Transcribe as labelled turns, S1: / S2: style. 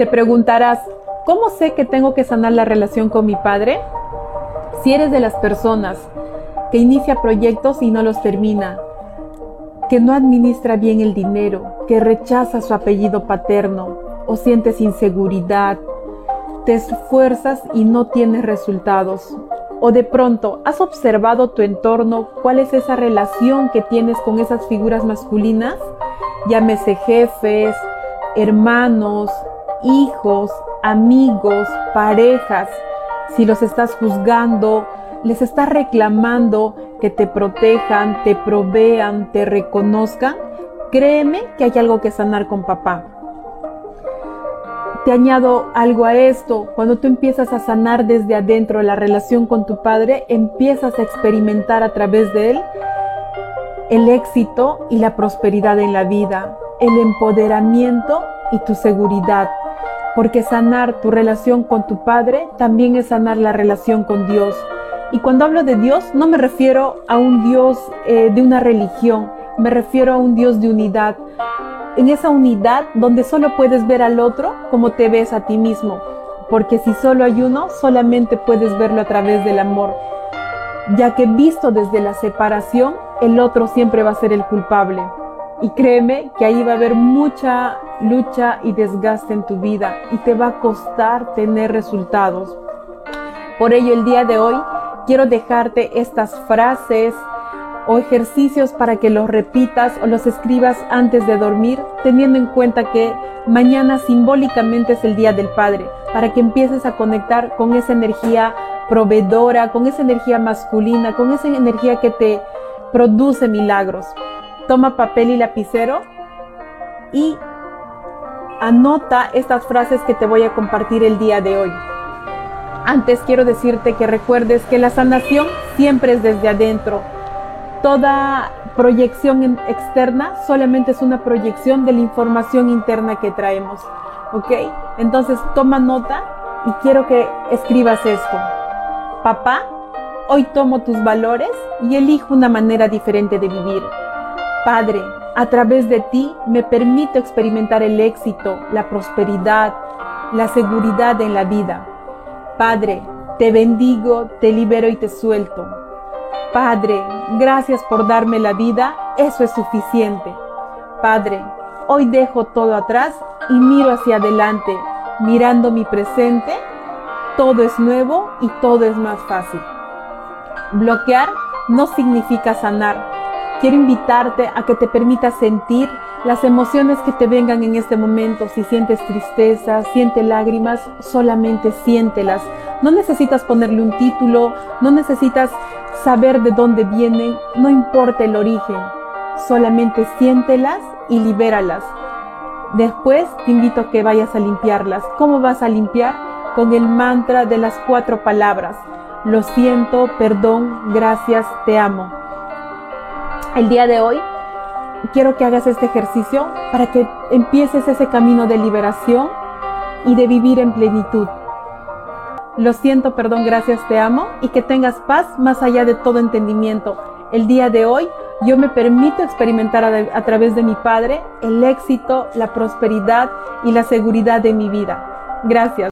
S1: Te preguntarás, ¿cómo sé que tengo que sanar la relación con mi padre? Si eres de las personas que inicia proyectos y no los termina, que no administra bien el dinero, que rechaza su apellido paterno o sientes inseguridad, te esfuerzas y no tienes resultados. O de pronto has observado tu entorno, cuál es esa relación que tienes con esas figuras masculinas, llámese jefes, hermanos, hijos, amigos, parejas, si los estás juzgando, les estás reclamando que te protejan, te provean, te reconozcan, créeme que hay algo que sanar con papá. Te añado algo a esto, cuando tú empiezas a sanar desde adentro la relación con tu padre, empiezas a experimentar a través de él el éxito y la prosperidad en la vida, el empoderamiento y tu seguridad, porque sanar tu relación con tu Padre también es sanar la relación con Dios. Y cuando hablo de Dios, no me refiero a un Dios eh, de una religión, me refiero a un Dios de unidad. En esa unidad donde solo puedes ver al otro como te ves a ti mismo, porque si solo hay uno, solamente puedes verlo a través del amor, ya que visto desde la separación, el otro siempre va a ser el culpable. Y créeme que ahí va a haber mucha lucha y desgaste en tu vida y te va a costar tener resultados. Por ello el día de hoy quiero dejarte estas frases o ejercicios para que los repitas o los escribas antes de dormir, teniendo en cuenta que mañana simbólicamente es el Día del Padre, para que empieces a conectar con esa energía proveedora, con esa energía masculina, con esa energía que te produce milagros. Toma papel y lapicero y anota estas frases que te voy a compartir el día de hoy. Antes quiero decirte que recuerdes que la sanación siempre es desde adentro. Toda proyección externa solamente es una proyección de la información interna que traemos. ¿Ok? Entonces toma nota y quiero que escribas esto. Papá, hoy tomo tus valores y elijo una manera diferente de vivir. Padre, a través de ti me permito experimentar el éxito, la prosperidad, la seguridad en la vida. Padre, te bendigo, te libero y te suelto. Padre, gracias por darme la vida, eso es suficiente. Padre, hoy dejo todo atrás y miro hacia adelante, mirando mi presente, todo es nuevo y todo es más fácil. Bloquear no significa sanar, Quiero invitarte a que te permitas sentir las emociones que te vengan en este momento. Si sientes tristeza, siente lágrimas, solamente siéntelas. No necesitas ponerle un título, no necesitas saber de dónde vienen, no importa el origen. Solamente siéntelas y libéralas. Después te invito a que vayas a limpiarlas. ¿Cómo vas a limpiar? Con el mantra de las cuatro palabras. Lo siento, perdón, gracias, te amo el día de hoy quiero que hagas este ejercicio para que empieces ese camino de liberación y de vivir en plenitud. Lo siento, perdón, gracias, te amo y que tengas paz más allá de todo entendimiento. El día de hoy yo me permito experimentar a, través de mi Padre el éxito, la prosperidad y la seguridad de mi vida. Gracias.